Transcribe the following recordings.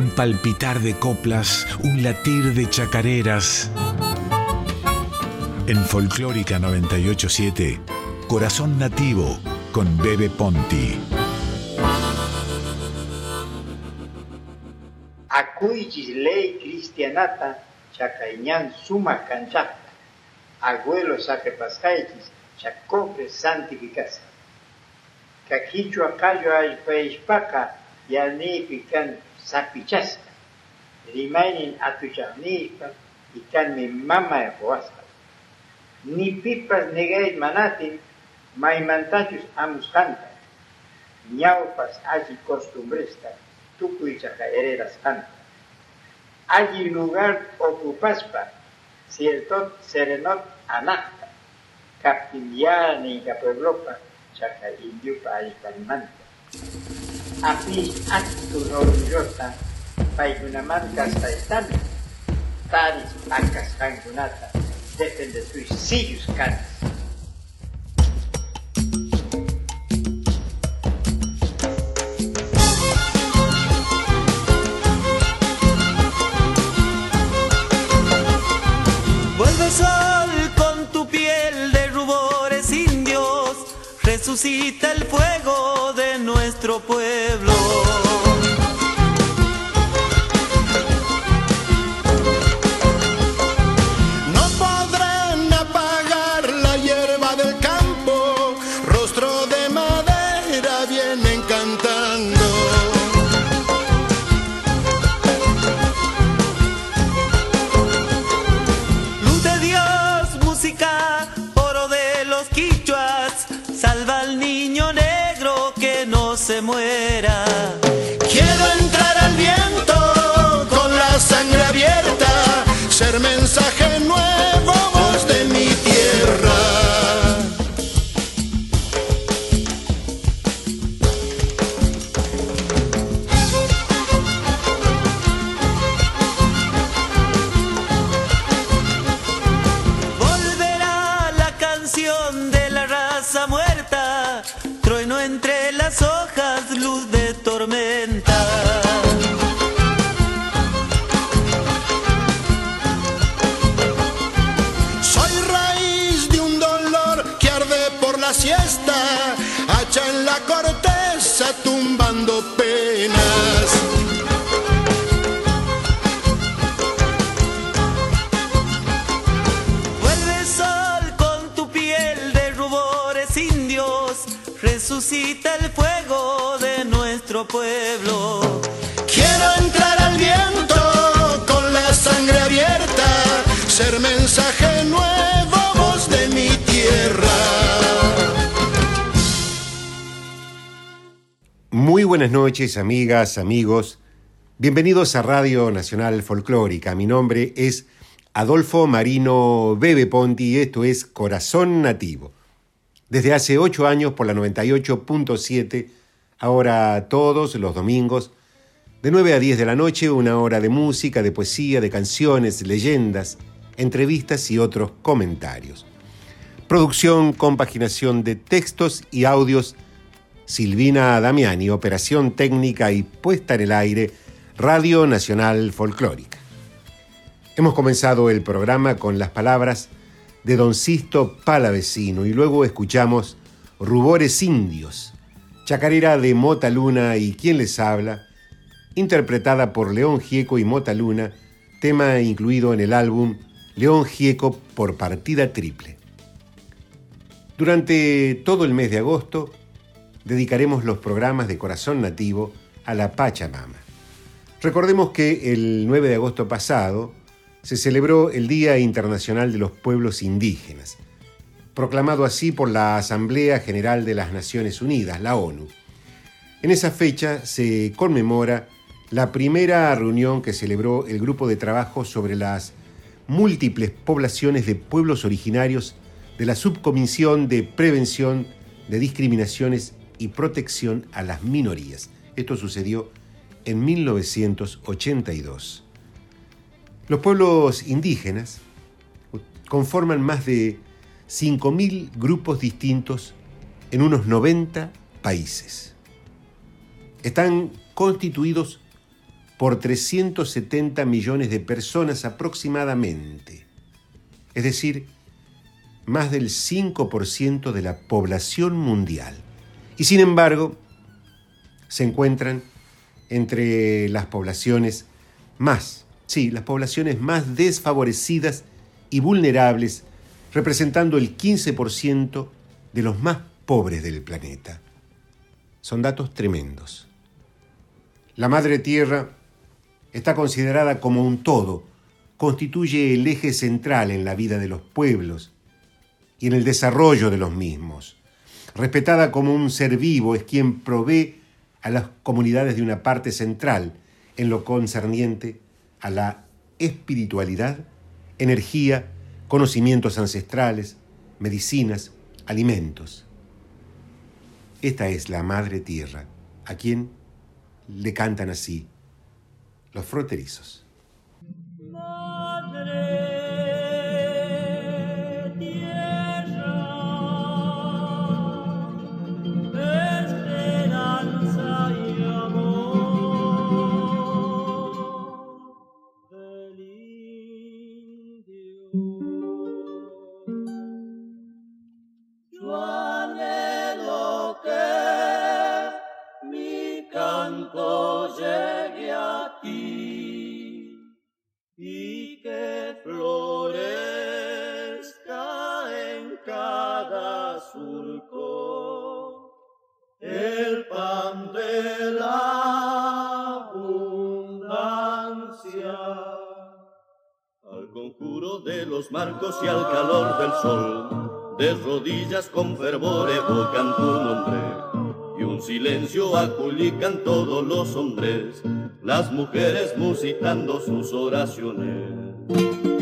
un palpitar de coplas, un latir de chacareras. En Folclórica 987, Corazón Nativo con Bebe Ponti. Akuychis ley cristianata chakaiñan suma canchata. Abuelo pascaichis chakofre santificasa. Kakichua kayo alpaishpaka yanipi kan sapichasca. Rimainin atuchaqnipa y kanmi mama ruwasqa. Ni pipas negay manatin maymantachus amusqanta. Ñawpas alli costumbresta tukuychaqa heredasqanta. Alli lugar ocupaspa cierto serenot anacta. Kaptin ya ninka pueblopa chaqa indiupa allpanmanta. Api actu orgullosa paykunamanta kastaytami taris akasqankunata depende suicidios canas. Vuelve sol con tu piel de rubores indios, resucita el fuego de nuestro pueblo. Noches, amigas, amigos. Bienvenidos a Radio Nacional Folclórica. Mi nombre es Adolfo Marino Bebe Ponti y esto es Corazón Nativo. Desde hace ocho años por la 98.7, ahora todos los domingos, de 9 a 10 de la noche, una hora de música, de poesía, de canciones, leyendas, entrevistas y otros comentarios. Producción, compaginación de textos y audios Silvina Damiani, operación técnica y puesta en el aire, Radio Nacional Folclórica. Hemos comenzado el programa con las palabras de Don Sisto Palavecino y luego escuchamos Rubores Indios, chacarera de Mota Luna y quien les habla, interpretada por León Gieco y Mota Luna, tema incluido en el álbum León Gieco por partida triple. Durante todo el mes de agosto, dedicaremos los programas de Corazón Nativo a la Pachamama. Recordemos que el 9 de agosto pasado se celebró el Día Internacional de los Pueblos Indígenas, proclamado así por la Asamblea General de las Naciones Unidas, la ONU. En esa fecha se conmemora la primera reunión que celebró el Grupo de Trabajo sobre las múltiples poblaciones de pueblos originarios de la Subcomisión de Prevención de Discriminaciones y Protección a las Minorías. Esto sucedió en 1982. Los pueblos indígenas conforman más de 5.000 grupos distintos en unos 90 países. Están constituidos por 370 millones de personas aproximadamente, es decir, más del 5% de la población mundial. Y sin embargo, se encuentran entre las poblaciones más, sí, las poblaciones más desfavorecidas y vulnerables, representando el 15% de los más pobres del planeta. Son datos tremendos. La Madre Tierra está considerada como un todo, constituye el eje central en la vida de los pueblos y en el desarrollo de los mismos. Respetada como un ser vivo, es quien provee a las comunidades de una parte central en lo concerniente a la espiritualidad, energía, conocimientos ancestrales, medicinas, alimentos. Esta es la Madre Tierra, a quien le cantan así los fronterizos. Silencio aculican todos los hombres, las mujeres musitando sus oraciones.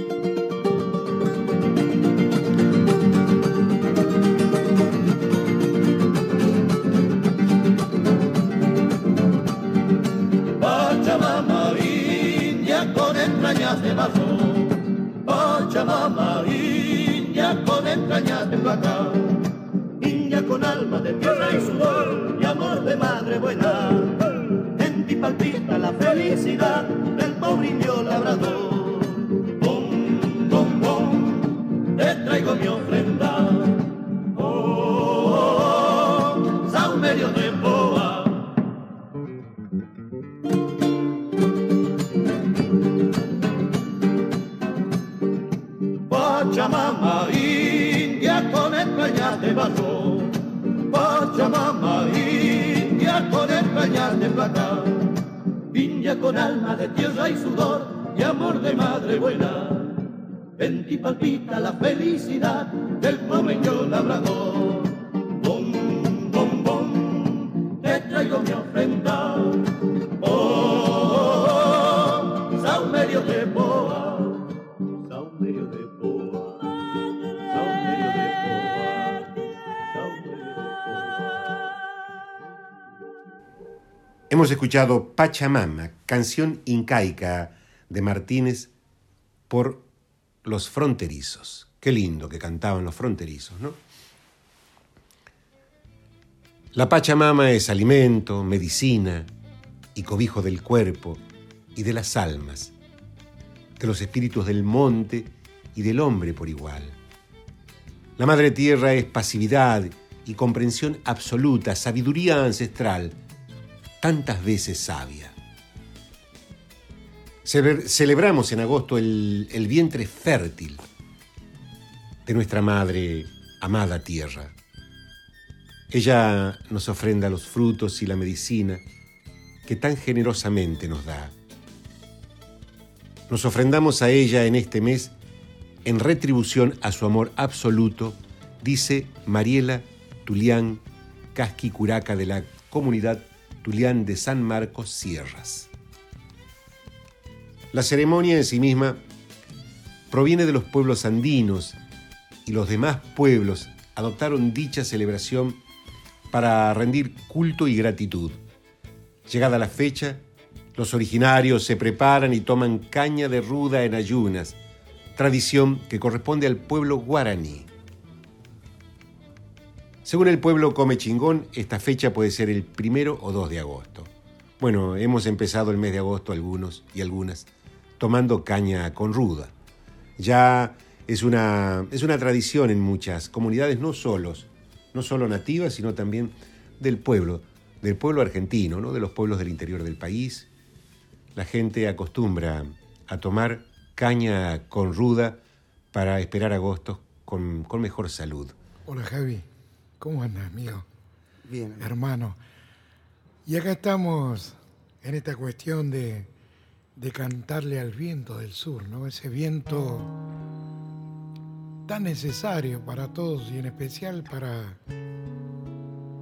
Escuchado Pachamama, canción incaica de Martínez por los fronterizos. Qué lindo que cantaban los fronterizos, ¿no? La Pachamama es alimento, medicina y cobijo del cuerpo y de las almas, de los espíritus del monte y del hombre por igual. La Madre Tierra es pasividad y comprensión absoluta, sabiduría ancestral, tantas veces sabia. Celebramos en agosto el, el vientre fértil de nuestra Madre amada Tierra. Ella nos ofrenda los frutos y la medicina que tan generosamente nos da. Nos ofrendamos a ella en este mes en retribución a su amor absoluto, dice Mariela Tulián Casqui Curaca de la comunidad Julián de San Marcos Sierras. La ceremonia en sí misma proviene de los pueblos andinos y los demás pueblos adoptaron dicha celebración para rendir culto y gratitud. Llegada la fecha, los originarios se preparan y toman caña de ruda en ayunas, tradición que corresponde al pueblo guaraní. Según el pueblo come chingón, esta fecha puede ser el primero o 2 de agosto. Bueno, hemos empezado el mes de agosto algunos y algunas tomando caña con ruda. Ya es una, es una tradición en muchas comunidades, no solos, no solo nativas, sino también del pueblo, del pueblo argentino, ¿no? de los pueblos del interior del país. La gente acostumbra a tomar caña con ruda para esperar agosto con, con mejor salud. Hola Javi, ¿cómo andas, amigo? Bien. Hermano. Y acá estamos en esta cuestión de, de cantarle al viento del sur, ¿no? Ese viento tan necesario para todos y en especial para,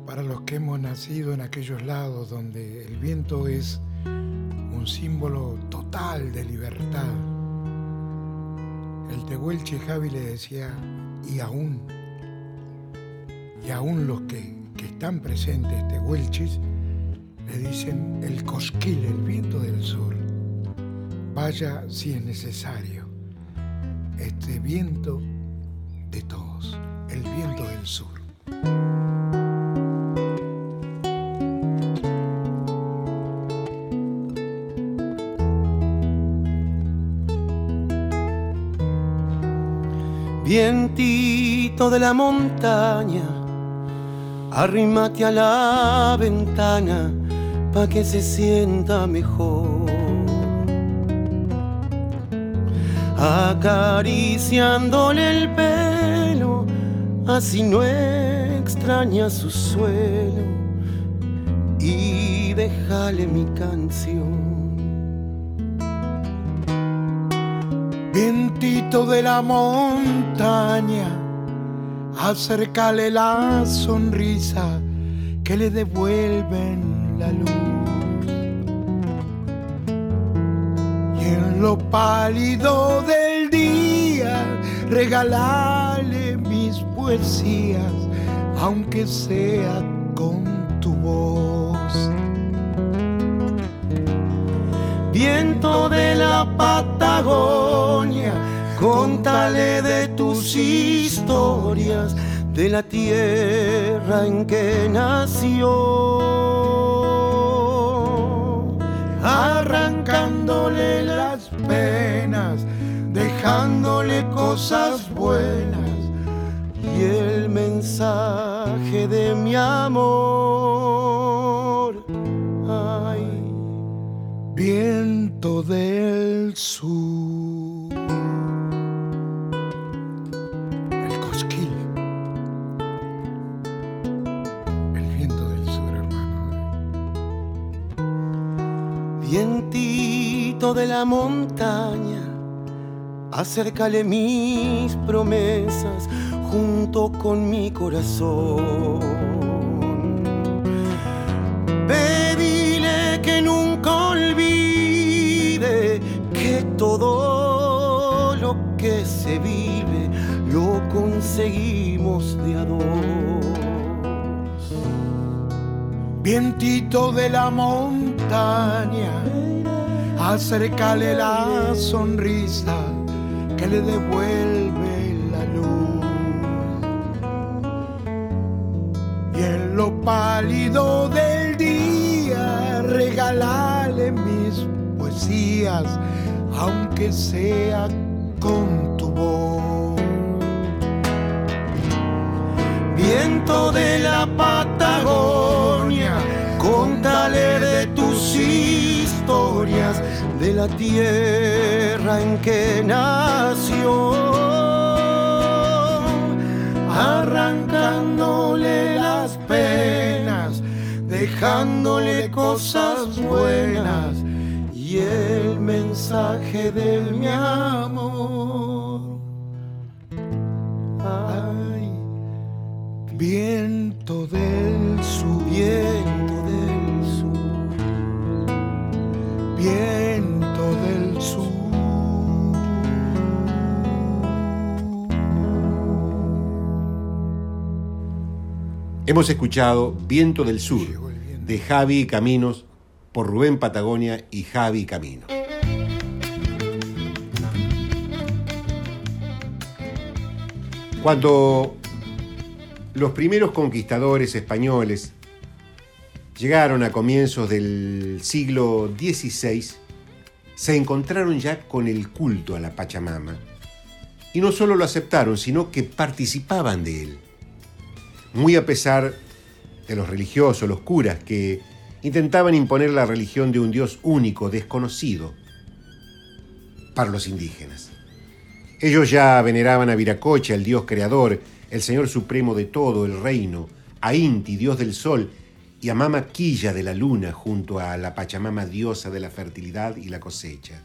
para los que hemos nacido en aquellos lados donde el viento es un símbolo total de libertad. El Tehuelche Javi le decía, y aún, y aún los que, que están presentes tehuelches, le dicen el cosquil, el viento del sur. Vaya si es necesario. Este viento de todos, el viento del sur. Vientito de la montaña, arrímate a la ventana pa' que se sienta mejor. Acariciándole el pelo, así no extraña su suelo y déjale mi canción. Vientito de la montaña, acércale la sonrisa que le devuelven la luz. Y en lo pálido del día, regalale mis poesías, aunque sea con tu voz. Viento de la Patagonia, contale de tus historias, de la tierra en que nació, arrancándole las penas, dejándole cosas buenas y el mensaje de mi amor. Ay, viento del sur. De la montaña, acércale mis promesas junto con mi corazón. Pedile que nunca olvide que todo lo que se vive lo conseguimos de a dos. Vientito de la montaña, acércale la sonrisa que le devuelve la luz. Y en lo pálido del día, regalale mis poesías, aunque sea con tu voz. Viento de la Patagonia, contale de tus historias, de la tierra en que nació, arrancándole las penas, dejándole cosas buenas y el mensaje de mi amor. Hemos escuchado Viento del Sur de Javi Caminos por Rubén Patagonia y Javi Camino. Cuando los primeros conquistadores españoles llegaron a comienzos del siglo XVI, se encontraron ya con el culto a la Pachamama. Y no solo lo aceptaron, sino que participaban de él. Muy a pesar de los religiosos, los curas, que intentaban imponer la religión de un Dios único, desconocido, para los indígenas. Ellos ya veneraban a Viracocha, el Dios creador, el Señor supremo de todo el reino, a Inti, Dios del sol, y a Mama Quilla de la luna, junto a la Pachamama, diosa de la fertilidad y la cosecha.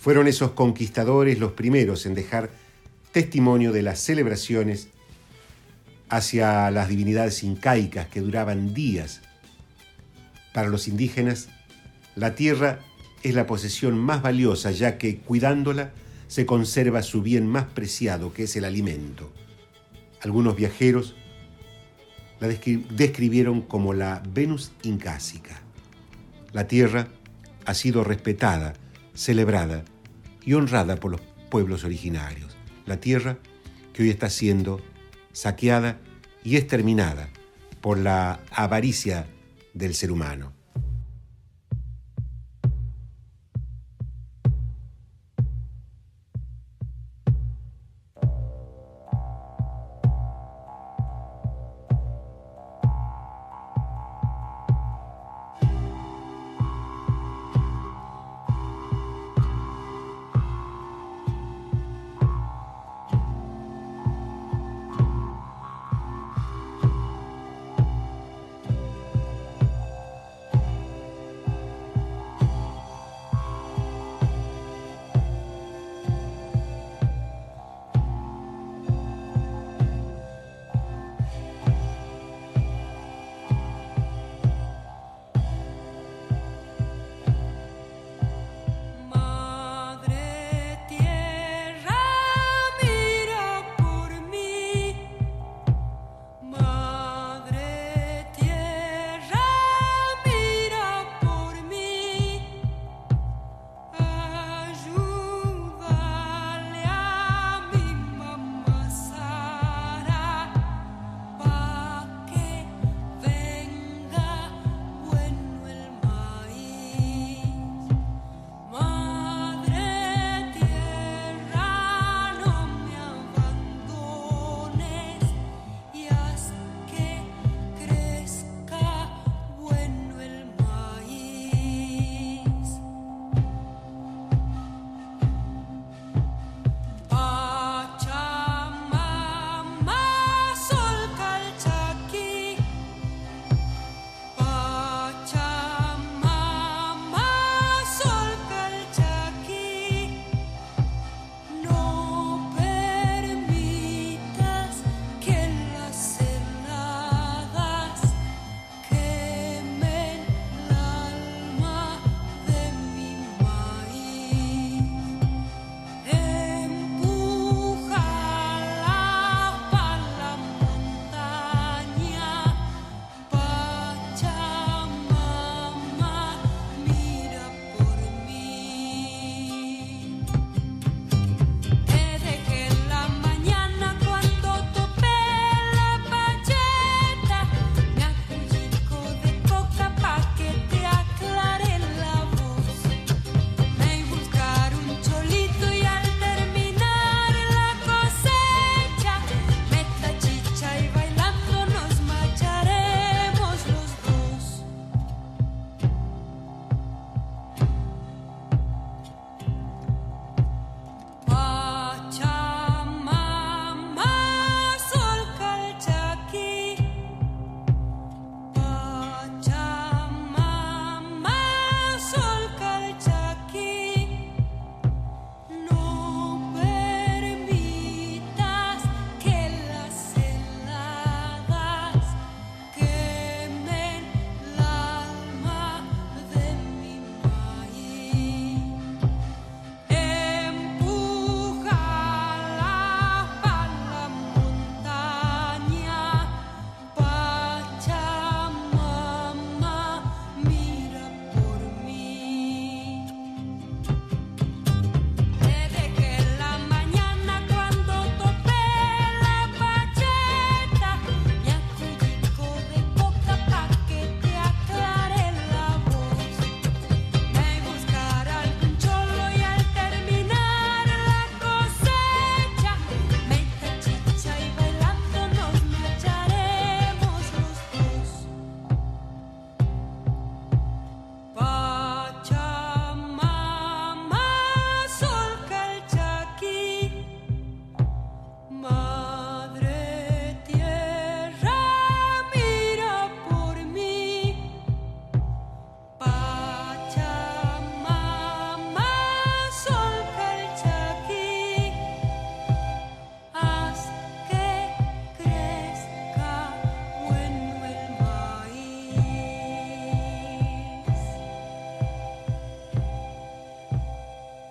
Fueron esos conquistadores los primeros en dejar testimonio de las celebraciones hacia las divinidades incaicas que duraban días. Para los indígenas, la tierra es la posesión más valiosa ya que cuidándola se conserva su bien más preciado que es el alimento. Algunos viajeros la describieron como la Venus incásica. La tierra ha sido respetada, celebrada y honrada por los pueblos originarios. La tierra que hoy está siendo saqueada y exterminada por la avaricia del ser humano.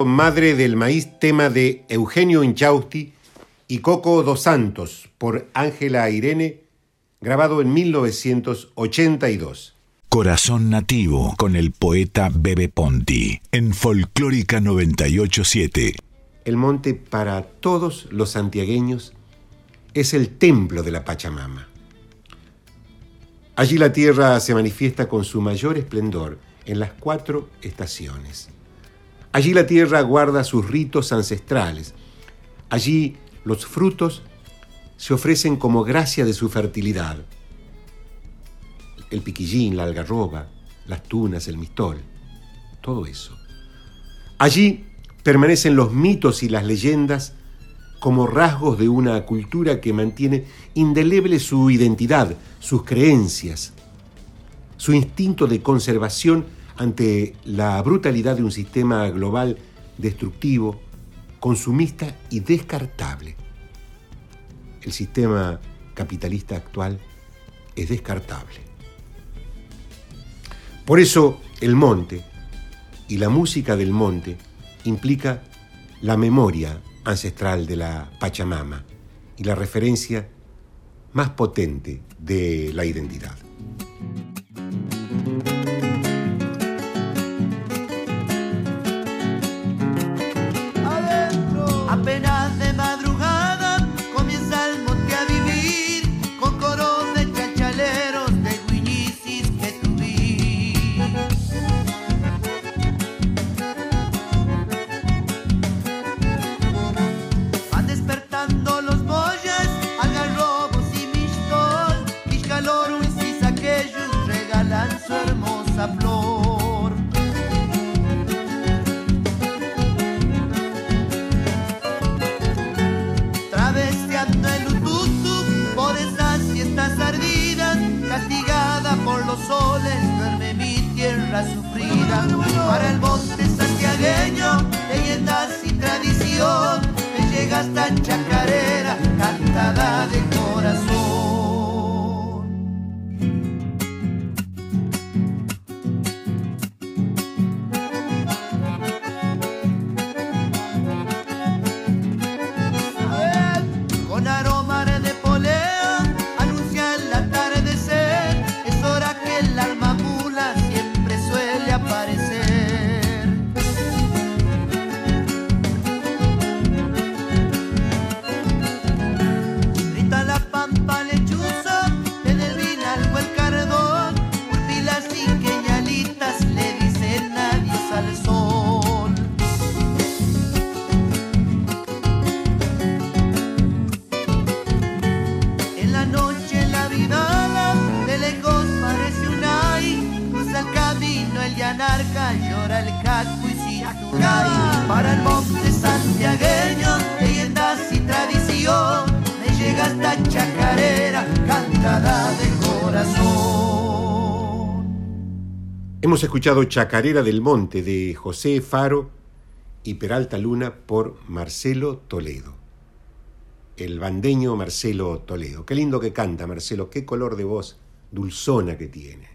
Madre del Maíz, tema de Eugenio Inchausti y Coco dos Santos por Ángela Irene, grabado en 1982. Corazón Nativo con el poeta Bebe Ponti en Folclórica 987. El monte para todos los santiagueños es el templo de la Pachamama. Allí la tierra se manifiesta con su mayor esplendor en las cuatro estaciones. Allí la tierra guarda sus ritos ancestrales. Allí los frutos se ofrecen como gracia de su fertilidad. El piquillín, la algarroba, las tunas, el mistol, todo eso. Allí permanecen los mitos y las leyendas como rasgos de una cultura que mantiene indeleble su identidad, sus creencias, su instinto de conservación ante la brutalidad de un sistema global destructivo, consumista y descartable. El sistema capitalista actual es descartable. Por eso el monte y la música del monte implica la memoria ancestral de la Pachamama y la referencia más potente de la identidad. Me llega hasta chacarera, cantada de Hemos escuchado Chacarera del Monte de José Faro y Peralta Luna por Marcelo Toledo. El bandeño Marcelo Toledo. Qué lindo que canta Marcelo, qué color de voz dulzona que tiene.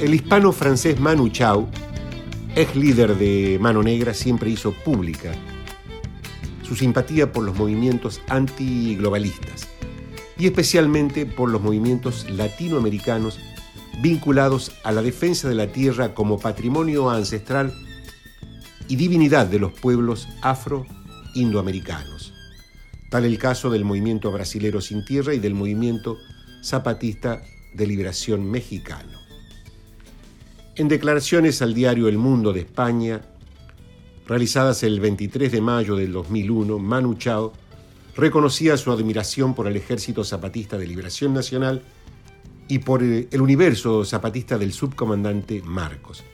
El hispano francés Manu Chao, ex líder de Mano Negra, siempre hizo pública su simpatía por los movimientos antiglobalistas y especialmente por los movimientos latinoamericanos vinculados a la defensa de la tierra como patrimonio ancestral y divinidad de los pueblos afro-indoamericanos. Tal el caso del movimiento brasilero sin tierra y del movimiento zapatista de liberación mexicano. En declaraciones al diario El Mundo de España, realizadas el 23 de mayo del 2001, Manu Chao reconocía su admiración por el Ejército Zapatista de Liberación Nacional y por el universo zapatista del subcomandante Marcos,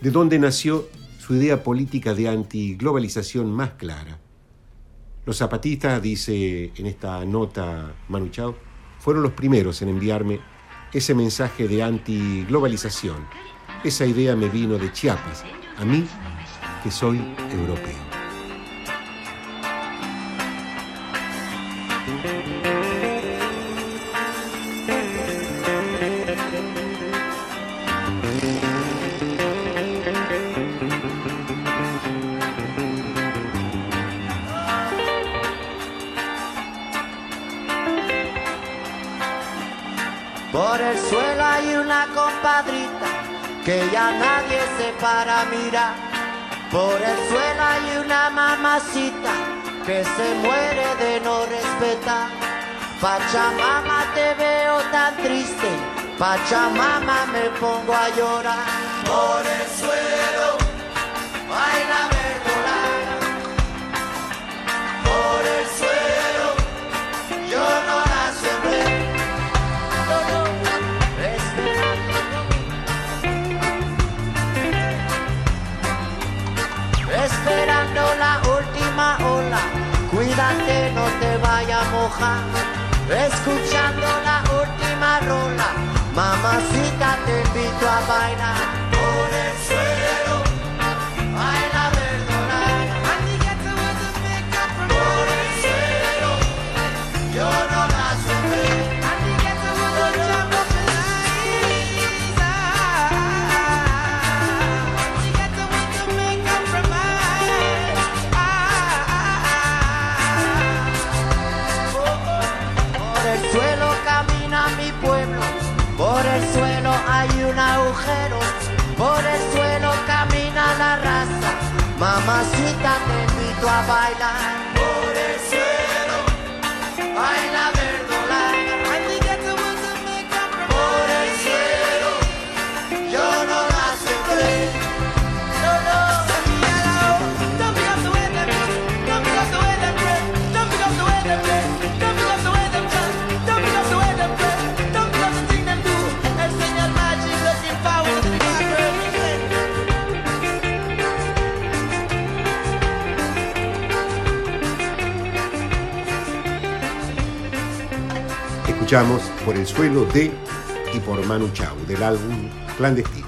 de donde nació su idea política de antiglobalización más clara. Los zapatistas, dice en esta nota Manu Chao, fueron los primeros en enviarme ese mensaje de antiglobalización. Esa idea me vino de Chiapas, a mí que soy europeo. Mirar. Por el suelo hay una mamacita que se muere de no respetar. Pachamama te veo tan triste, Pachamama me pongo a llorar. Por el suelo baila verdolaga. Por el suelo yo no Esperando la última ola, cuídate, no te vaya a mojar. Escuchando la última rola, mamacita te invito a bailar por el suelo. Por el suelo de y por Manu Chao del álbum Clandestino.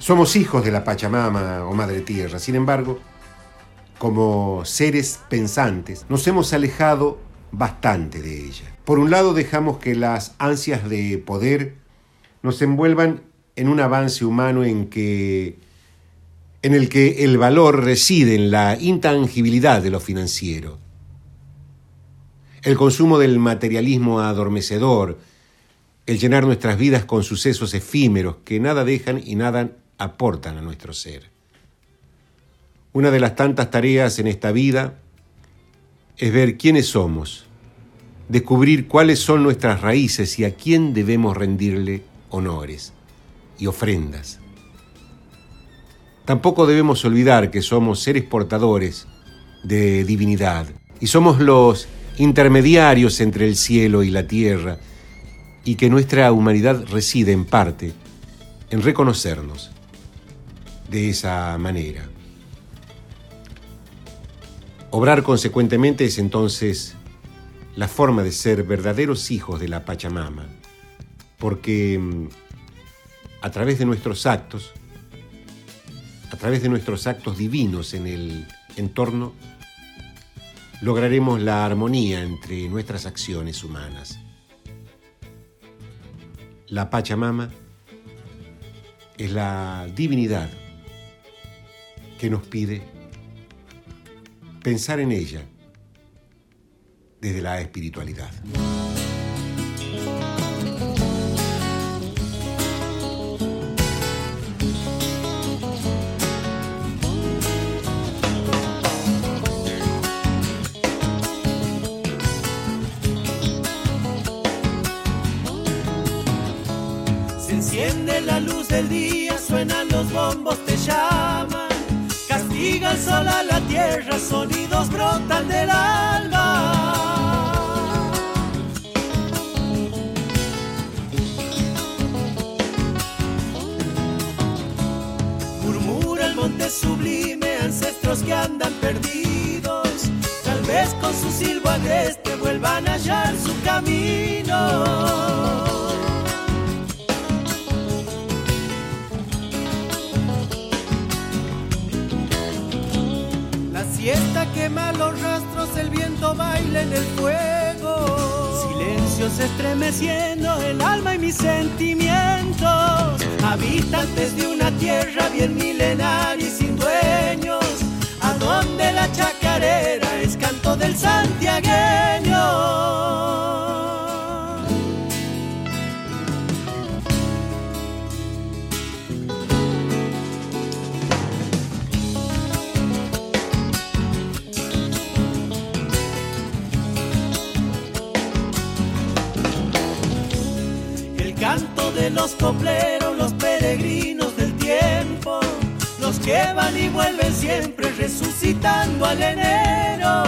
Somos hijos de la Pachamama o Madre Tierra, sin embargo, como seres pensantes, nos hemos alejado bastante de ella. Por un lado, dejamos que las ansias de poder nos envuelvan en un avance humano en que en el que el valor reside en la intangibilidad de lo financiero. El consumo del materialismo adormecedor, el llenar nuestras vidas con sucesos efímeros que nada dejan y nada aportan a nuestro ser. Una de las tantas tareas en esta vida es ver quiénes somos, descubrir cuáles son nuestras raíces y a quién debemos rendirle honores y ofrendas. Tampoco debemos olvidar que somos seres portadores de divinidad y somos los intermediarios entre el cielo y la tierra y que nuestra humanidad reside en parte en reconocernos de esa manera. Obrar consecuentemente es entonces la forma de ser verdaderos hijos de la Pachamama, porque mm, a través de nuestros actos, a través de nuestros actos divinos en el entorno, lograremos la armonía entre nuestras acciones humanas. La Pachamama es la divinidad que nos pide pensar en ella desde la espiritualidad. Tierra, sonidos brotan del alma. Murmura el monte sublime, ancestros que andan perdidos. Tal vez con su silbo agreste vuelvan a hallar su camino. Quema los rastros, el viento baila en el fuego. Silencios estremeciendo el alma y mis sentimientos. Habitantes de una tierra bien milenaria y sin dueños. A donde la chacarera es canto del santiagueño. Los peregrinos del tiempo, los que van y vuelven siempre resucitando al enero.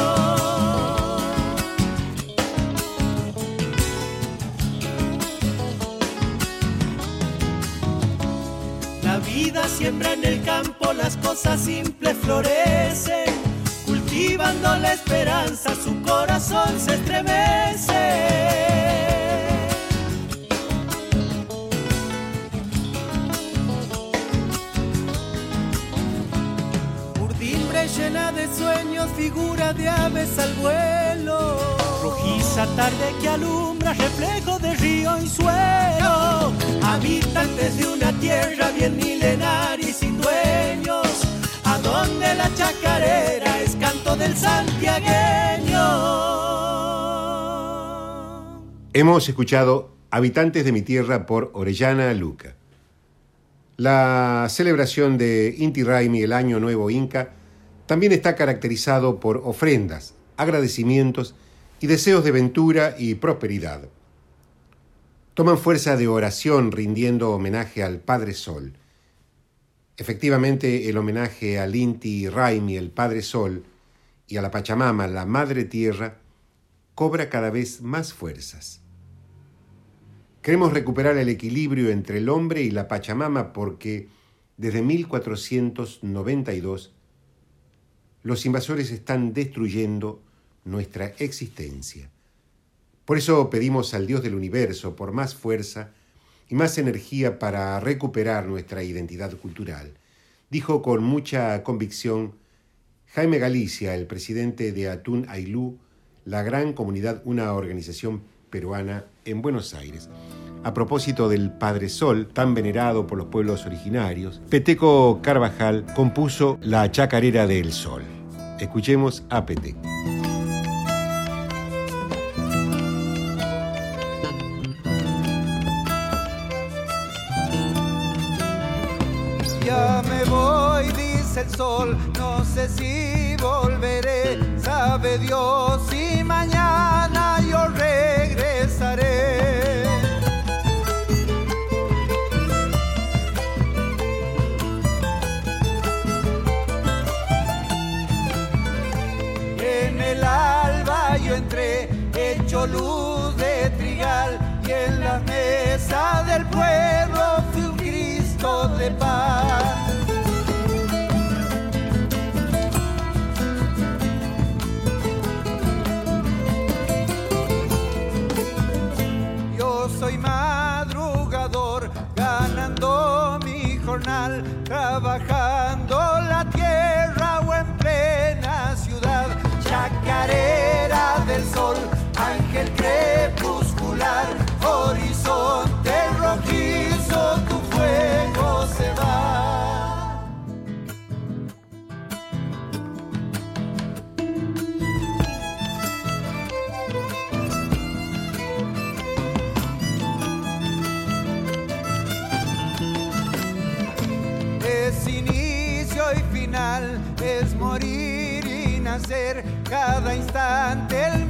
La vida siembra en el campo, las cosas simples florecen. Cultivando la esperanza, su corazón se estremece. Llena de sueños, figura de aves al vuelo. Rojiza tarde que alumbra, reflejo de río y suelo. Habitantes de una tierra bien milenaria y sin dueños. A donde la chacarera es canto del santiagueño. Hemos escuchado Habitantes de mi tierra por Orellana Luca. La celebración de Inti Raimi, el Año Nuevo Inca, también está caracterizado por ofrendas, agradecimientos y deseos de ventura y prosperidad. Toman fuerza de oración rindiendo homenaje al Padre Sol. Efectivamente, el homenaje al Inti Raimi, el Padre Sol, y a la Pachamama, la Madre Tierra, cobra cada vez más fuerzas. Queremos recuperar el equilibrio entre el hombre y la Pachamama porque desde 1492 los invasores están destruyendo nuestra existencia. Por eso pedimos al Dios del universo por más fuerza y más energía para recuperar nuestra identidad cultural, dijo con mucha convicción Jaime Galicia, el presidente de Atún Ailú, la gran comunidad, una organización peruana en Buenos Aires. A propósito del Padre Sol, tan venerado por los pueblos originarios, Peteco Carvajal compuso La Chacarera del Sol. Escuchemos APT. Ya me voy, dice el sol, no sé si volveré, sabe Dios si mañana yo regresaré. Cada instante el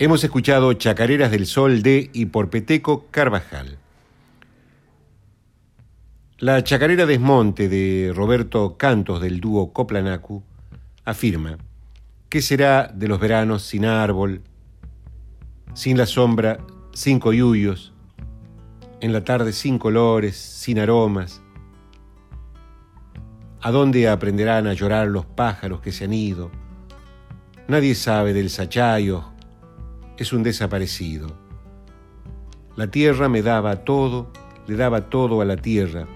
Hemos escuchado Chacareras del Sol de y por Peteco Carvajal. La chacarera Desmonte de Roberto Cantos del dúo Coplanacu afirma ¿Qué será de los veranos sin árbol, sin la sombra, sin coyuyos, en la tarde sin colores, sin aromas? ¿A dónde aprenderán a llorar los pájaros que se han ido? Nadie sabe del Sachayo, es un desaparecido. La tierra me daba todo, le daba todo a la tierra.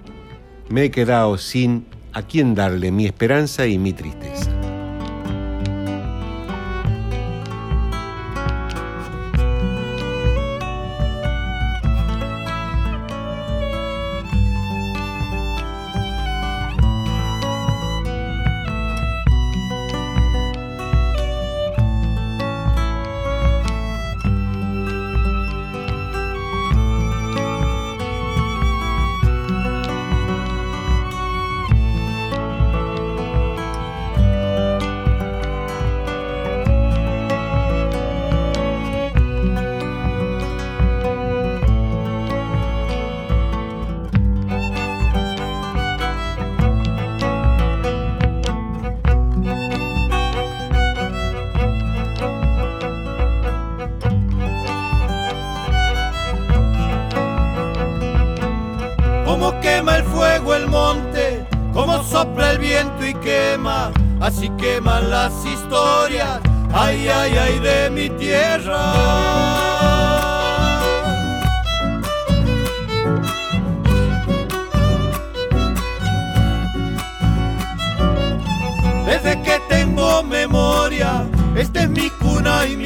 Me he quedado sin a quién darle mi esperanza y mi tristeza.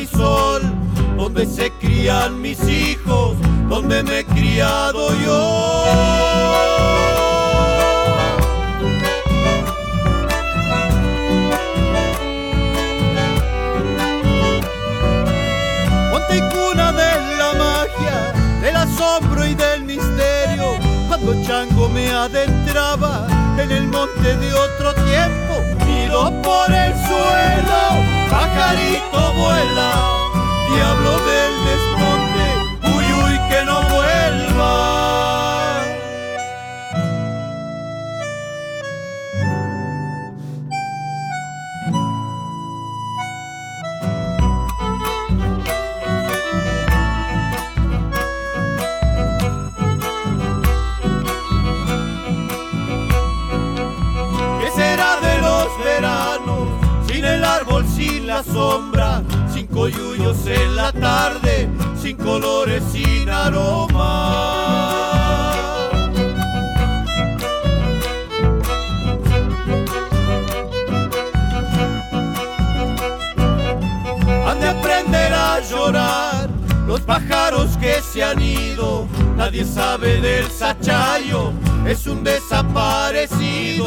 sol, donde se crían mis hijos, donde me he criado yo. Monte y cuna de la magia, del asombro y del misterio cuando Chango me adentraba en el monte de otro tiempo ido por el suelo bajaría gato vuela, diablo del desmonte, uy uy que no vuelva. ¿Qué será de los veranos sin el árbol, sin la sombra? coyuyos en la tarde, sin colores, sin aroma. Han de aprender a llorar los pájaros que se han ido, nadie sabe del sachayo, es un desaparecido.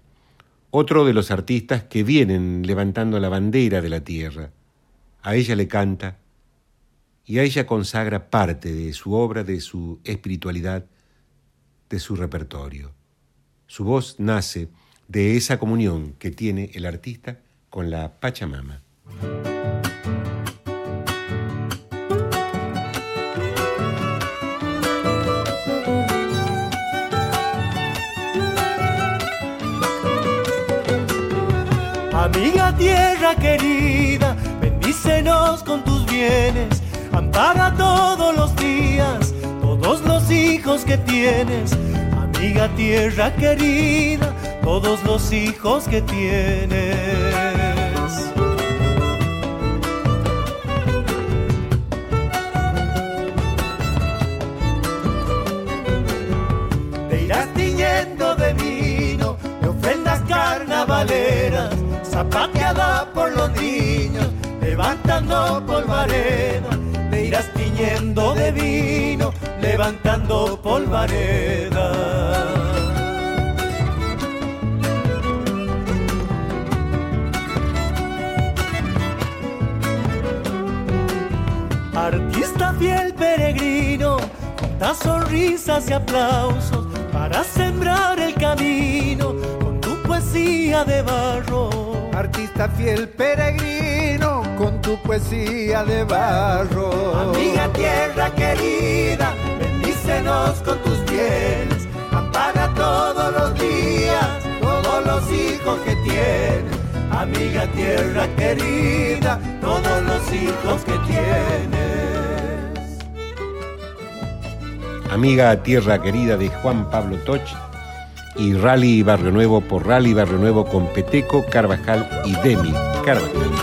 otro de los artistas que vienen levantando la bandera de la tierra. A ella le canta y a ella consagra parte de su obra, de su espiritualidad, de su repertorio. Su voz nace de esa comunión que tiene el artista con la Pachamama. Amiga tierra querida, bendícenos con tus bienes, ampara todos los días, todos los hijos que tienes. Amiga tierra querida, todos los hijos que tienes zapateada por los niños, levantando polvareda, me irás tiñendo de vino, levantando polvareda. Artista fiel peregrino, junta sonrisas y aplausos para sembrar el camino con tu poesía de barro Artista fiel peregrino con tu poesía de barro. Amiga tierra querida, bendícenos con tus bienes, ampara todos los días, todos los hijos que tienes. Amiga tierra querida, todos los hijos que tienes. Amiga tierra querida de Juan Pablo Toch y Rally Barrio Nuevo por Rally Barrio Nuevo con Peteco, Carvajal y Demi Carvajal.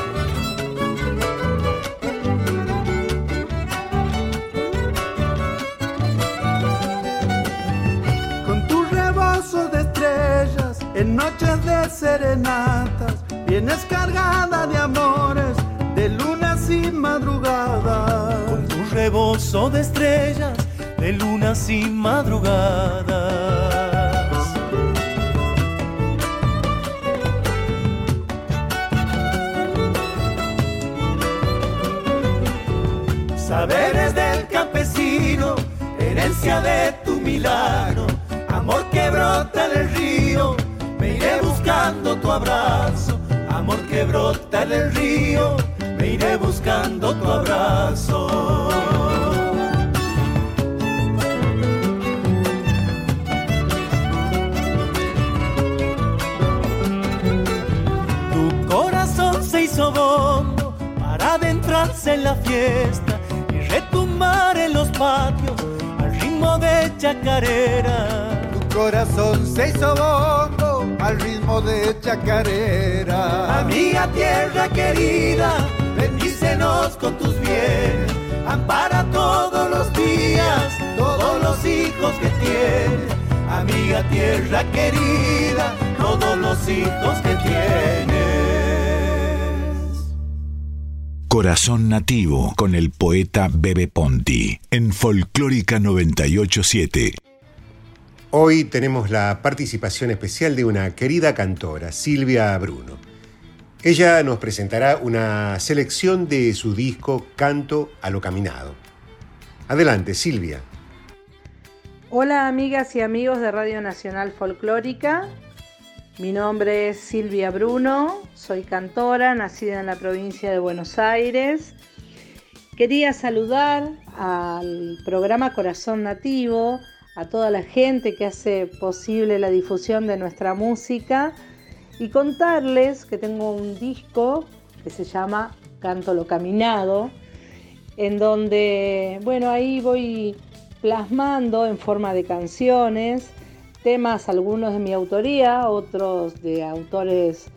Abrazo, amor que brota del río, me iré buscando tu abrazo. Tu corazón se hizo bombo para adentrarse en la fiesta y retumbar en los patios al ritmo de chacarera. Tu corazón se hizo bombo al ritmo de chacarera. Amiga tierra querida, bendícenos con tus bienes, ampara todos los días, todos los hijos que tienes. Amiga tierra querida, todos los hijos que tienes. Corazón Nativo con el poeta Bebe Ponti en Folclórica 987. Hoy tenemos la participación especial de una querida cantora, Silvia Bruno. Ella nos presentará una selección de su disco Canto a lo Caminado. Adelante, Silvia. Hola amigas y amigos de Radio Nacional Folclórica. Mi nombre es Silvia Bruno, soy cantora, nacida en la provincia de Buenos Aires. Quería saludar al programa Corazón Nativo, a toda la gente que hace posible la difusión de nuestra música y contarles que tengo un disco que se llama Canto lo Caminado, en donde, bueno, ahí voy plasmando en forma de canciones temas, algunos de mi autoría, otros de autores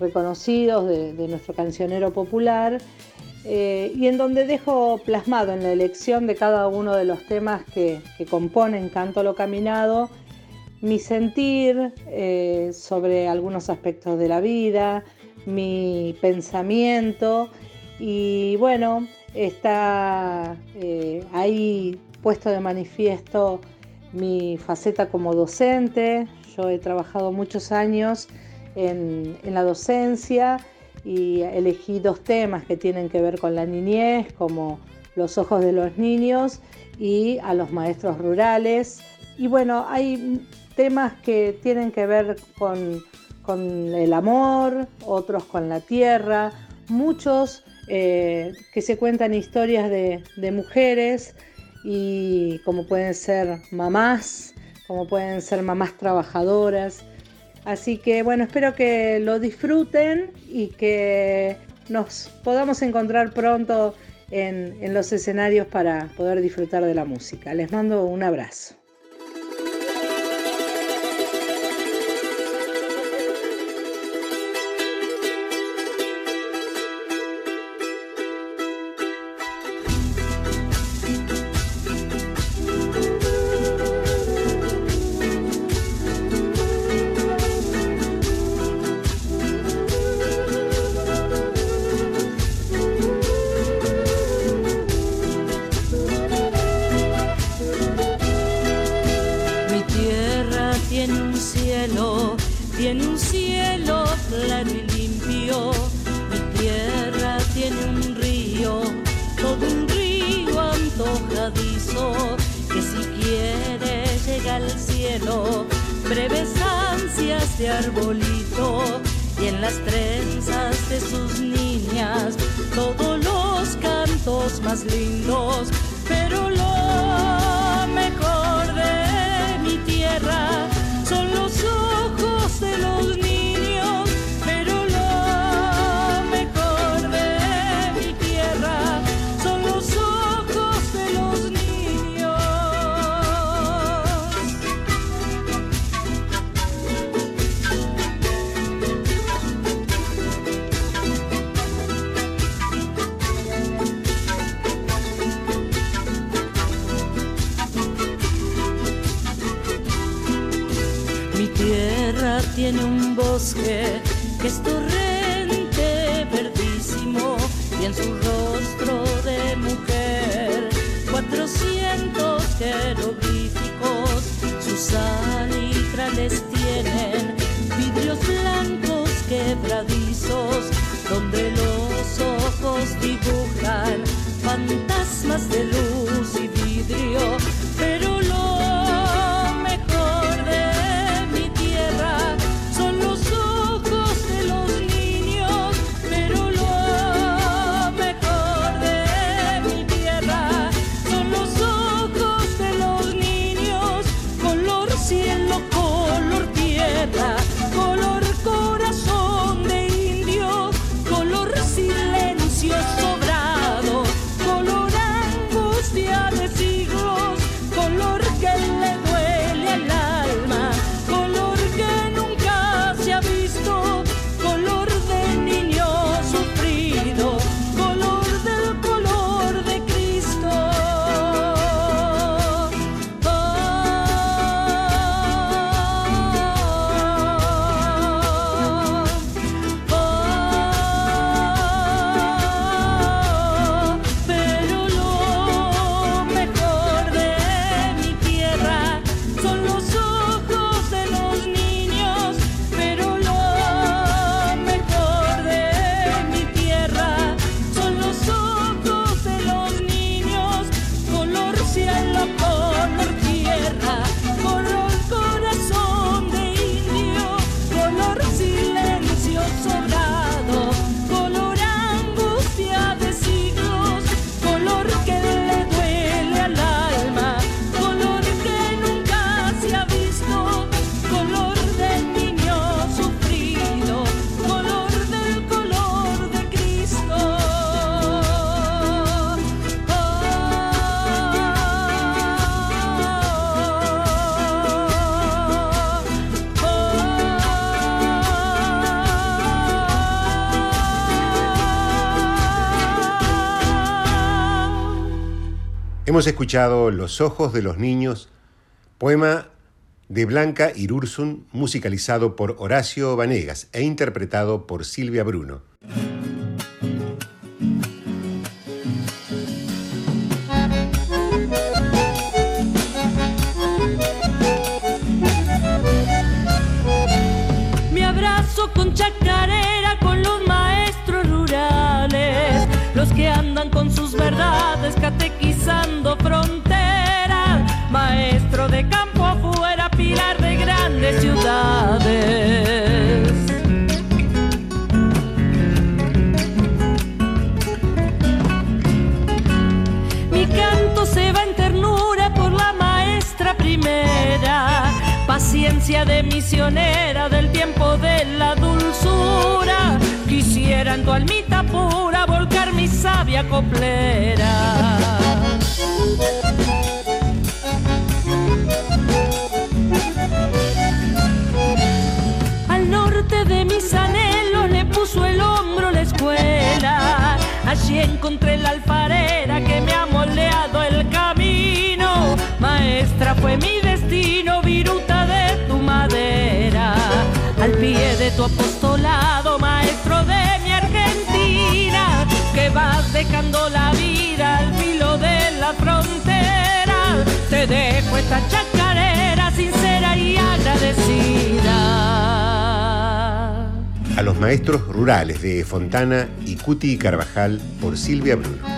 reconocidos de, de nuestro cancionero popular, eh, y en donde dejo plasmado en la elección de cada uno de los temas que, componen Canto lo Caminado mi sentir eh, sobre algunos aspectos de la vida, mi pensamiento y bueno, está eh, ahí puesto de manifiesto mi faceta como docente. Yo he trabajado muchos años en, la docencia y elegí dos temas que tienen que ver con la niñez, como los ojos de los niños y a los maestros rurales. Y bueno, hay temas que tienen que ver con, con el amor, otros con la tierra, muchos eh, que se cuentan historias de, de mujeres y como pueden ser mamás, como pueden ser mamás trabajadoras. Así que bueno, espero que lo disfruten y que nos podamos encontrar pronto en, en, los escenarios para poder disfrutar de la música. Les mando un abrazo. Hemos escuchado Los ojos de los niños, poema de Blanca Irursun, musicalizado por Horacio Vanegas e interpretado por Silvia Bruno. Mi abrazo con chacarera con los maestros rurales, los que andan con sus verdades de misionera del tiempo de la dulzura. Quisiera en tu almita pura volcar mi sabia coplera. Al norte de mis anhelos le puso el hombro la escuela. Allí encontré la alfarera que me ha moldeado el camino. Maestra fue mi de tu apostolado, maestro de mi Argentina, que vas dejando la vida al filo de la frontera. Te dejo esta chacarera sincera y agradecida. A los maestros rurales de Fontana y Cuti y Carvajal por Silvia Bruno.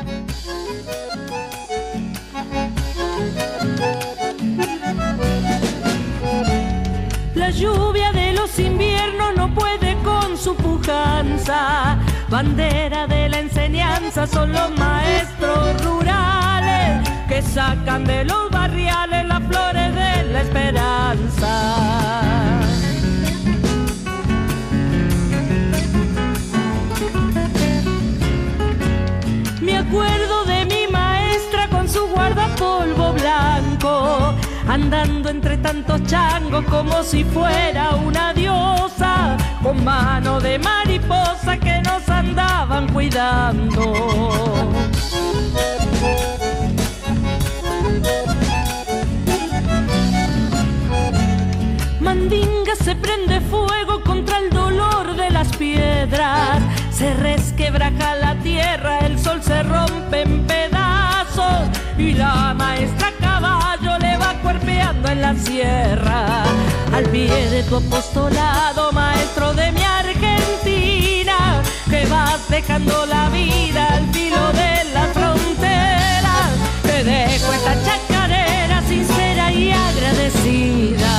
Bandera de la enseñanza son los maestros rurales que sacan de los barriales las flores de la esperanza. Me acuerdo de mi maestra con su guardapolvo blanco, andando entre tantos changos como si fuera una diosa, con mano de mariposa que nos andaban cuidando. Mandinga se prende fuego contra el dolor de las piedras. Se resquebraja la tierra, el sol se rompe en pedazos y la maestra va cuerpeando en la sierra. Al pie de tu apostolado, maestro de mi Argentina, que vas dejando la vida al filo de la frontera. Te dejo esta chacarera sincera y agradecida.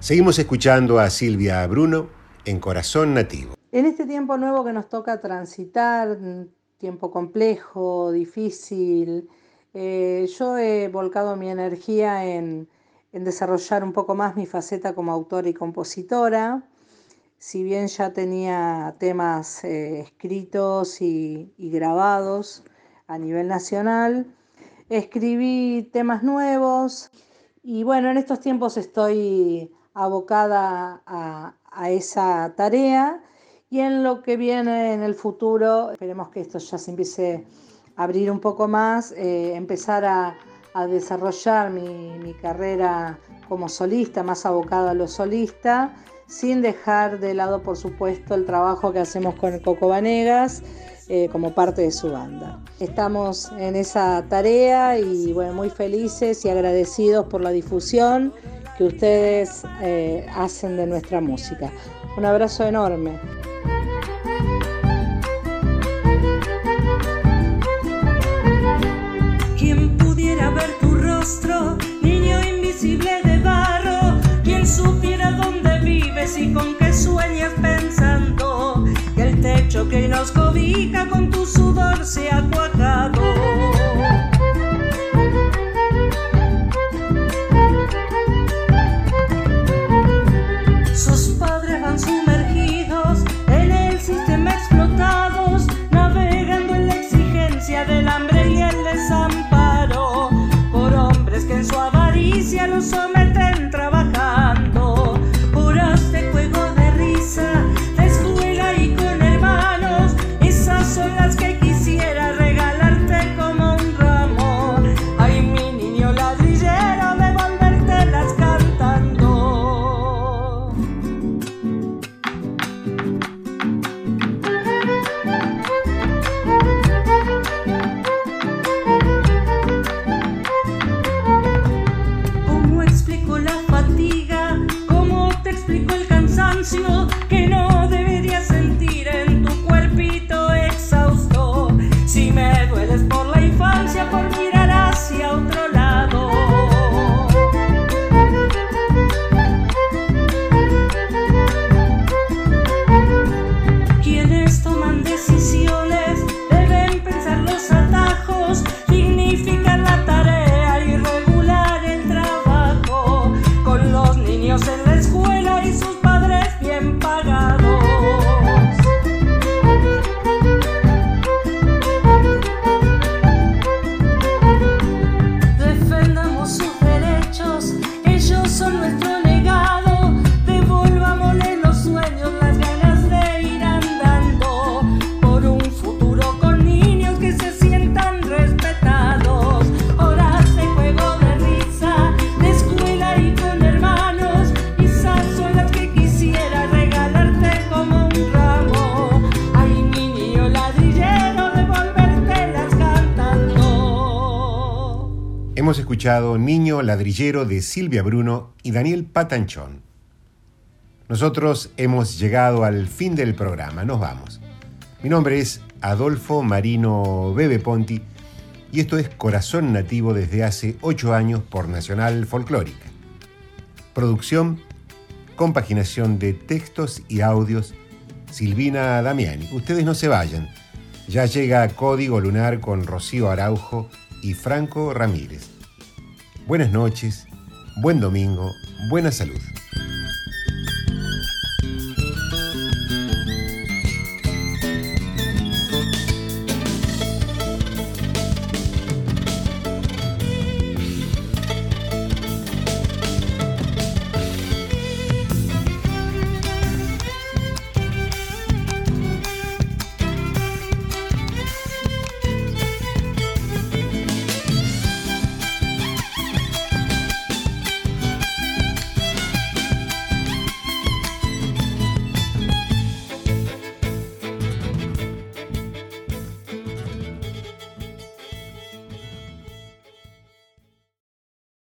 Seguimos escuchando a Silvia Bruno en Corazón Nativo. En este tiempo nuevo que nos toca transitar, un tiempo complejo, difícil, eh, yo he volcado mi energía en, desarrollar un poco más mi faceta como autora y compositora. Si bien ya tenía temas eh, escritos y, grabados a nivel nacional, escribí temas nuevos y bueno, en estos tiempos estoy abocada a, a esa tarea y en lo que viene en el futuro, esperemos que esto ya se empiece abrir un poco más, eh, empezar a, desarrollar mi, mi, carrera como solista, más abocada a lo solista, sin dejar de lado, por supuesto, el trabajo que hacemos con Coco Vanegas eh, como parte de su banda. Estamos en esa tarea y bueno, muy felices y agradecidos por la difusión que ustedes eh, hacen de nuestra música. Un abrazo enorme. Que nos cobija con tu sudor se ha Niño Ladrillero de Silvia Bruno y Daniel Patanchón. Nosotros hemos llegado al fin del programa, nos vamos. Mi nombre es Adolfo Marino Bebe Ponti y esto es Corazón Nativo desde hace ocho años por Nacional Folclórica. Producción compaginación de textos y audios, Silvina Damiani. Ustedes no se vayan. Ya llega Código Lunar con Rocío Araujo y Franco Ramírez. Buenas noches, buen domingo, buena salud.